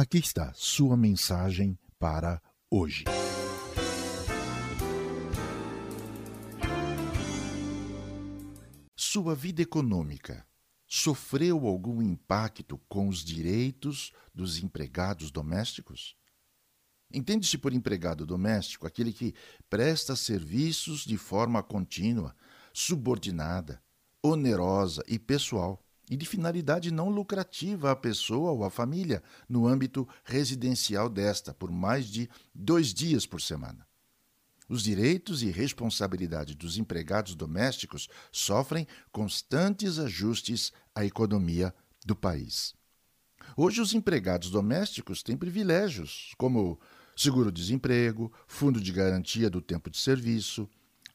Aqui está sua mensagem para hoje. Sua vida econômica sofreu algum impacto com os direitos dos empregados domésticos? Entende-se por empregado doméstico aquele que presta serviços de forma contínua, subordinada, onerosa e pessoal, e de finalidade não lucrativa à pessoa ou à família, no âmbito residencial desta, por mais de dois dias por semana. Os direitos e responsabilidade dos empregados domésticos sofrem constantes ajustes à economia do país. Hoje, os empregados domésticos têm privilégios, como seguro-desemprego, fundo de garantia do tempo de serviço,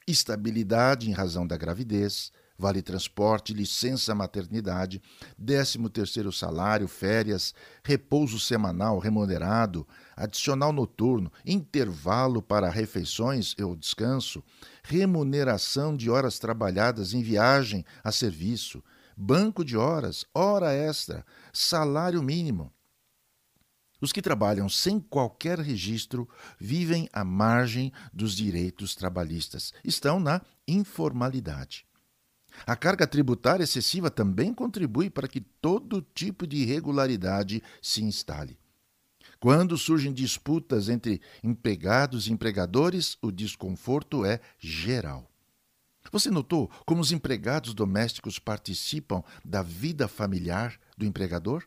estabilidade em razão da gravidez, vale transporte, licença maternidade, décimo terceiro salário, férias, repouso semanal remunerado, adicional noturno, intervalo para refeições ou descanso, remuneração de horas trabalhadas em viagem a serviço, banco de horas, hora extra, salário mínimo, os que trabalham sem qualquer registro vivem à margem dos direitos trabalhistas, estão na informalidade. A carga tributária excessiva também contribui para que todo tipo de irregularidade se instale. Quando surgem disputas entre empregados e empregadores, o desconforto é geral. Você notou como os empregados domésticos participam da vida familiar do empregador?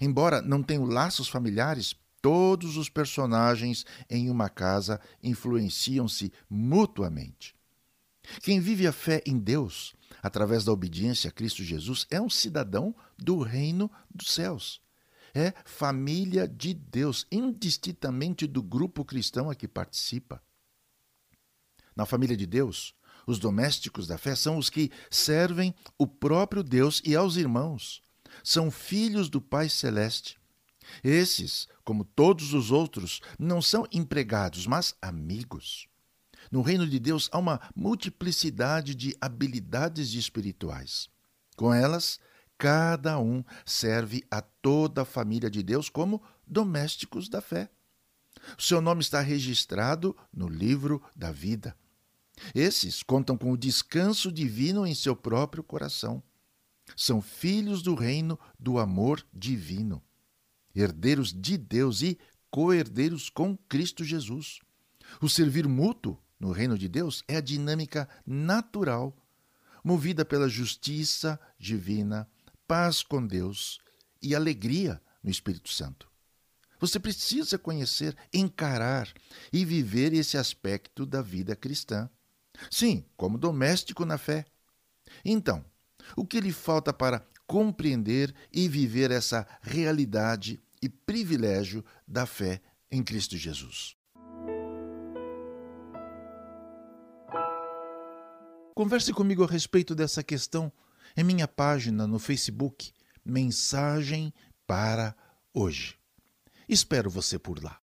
Embora não tenham laços familiares, todos os personagens em uma casa influenciam-se mutuamente. Quem vive a fé em Deus, através da obediência a Cristo Jesus, é um cidadão do reino dos céus. É família de Deus, indistintamente do grupo cristão a que participa. Na família de Deus, os domésticos da fé são os que servem o próprio Deus e aos irmãos são filhos do Pai Celeste. Esses, como todos os outros, não são empregados, mas amigos. No reino de Deus há uma multiplicidade de habilidades espirituais. Com elas, cada um serve a toda a família de Deus como domésticos da fé. O seu nome está registrado no livro da vida. Esses contam com o descanso divino em seu próprio coração. São filhos do reino do amor divino, herdeiros de Deus e co-herdeiros com Cristo Jesus. O servir mútuo no reino de Deus é a dinâmica natural, movida pela justiça divina, paz com Deus e alegria no Espírito Santo. Você precisa conhecer, encarar e viver esse aspecto da vida cristã. Sim, como doméstico na fé. Então, o que lhe falta para compreender e viver essa realidade e privilégio da fé em Cristo Jesus. Converse comigo a respeito dessa questão em minha página no Facebook, Mensagem para Hoje. Espero você por lá.